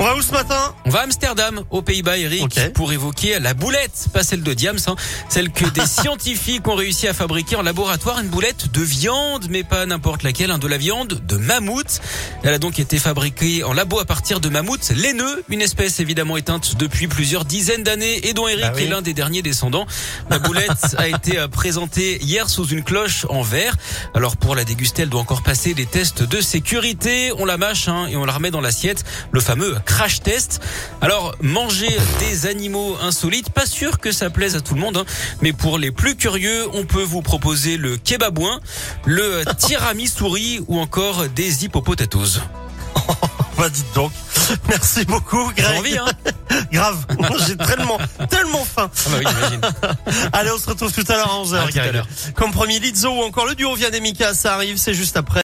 On va où ce matin? On va à Amsterdam, aux Pays-Bas, Eric, pour évoquer la boulette, pas celle de Diams, hein, celle que des scientifiques ont réussi à fabriquer en laboratoire, une boulette de viande, mais pas n'importe laquelle, hein, de la viande de mammouth. Elle a donc été fabriquée en labo à partir de mammouth laineux, une espèce évidemment éteinte depuis plusieurs dizaines d'années et dont Eric Bah oui. est l'un des derniers descendants. La boulette a été euh, présentée hier sous une cloche en verre. Alors pour la déguster, elle doit encore passer des tests de sécurité. On la mâche hein, et on la remet dans l'assiette, le fameux crash test. Alors manger des animaux insolites, pas sûr que ça plaise à tout le monde, hein, mais pour les plus curieux, on peut vous proposer le kebabouin, le tiramisouri ou encore des hippopotatoes. Bah dites donc. Merci beaucoup J'ai Greg. envie, hein Grave. J'ai tellement, tellement faim. Ah bah oui, j'imagine. Allez, on se retrouve tout à l'heure à 11h. À tout à l'heure. Comme premier Lizzo ou encore le duo Vianney Mika, ça arrive, c'est juste après.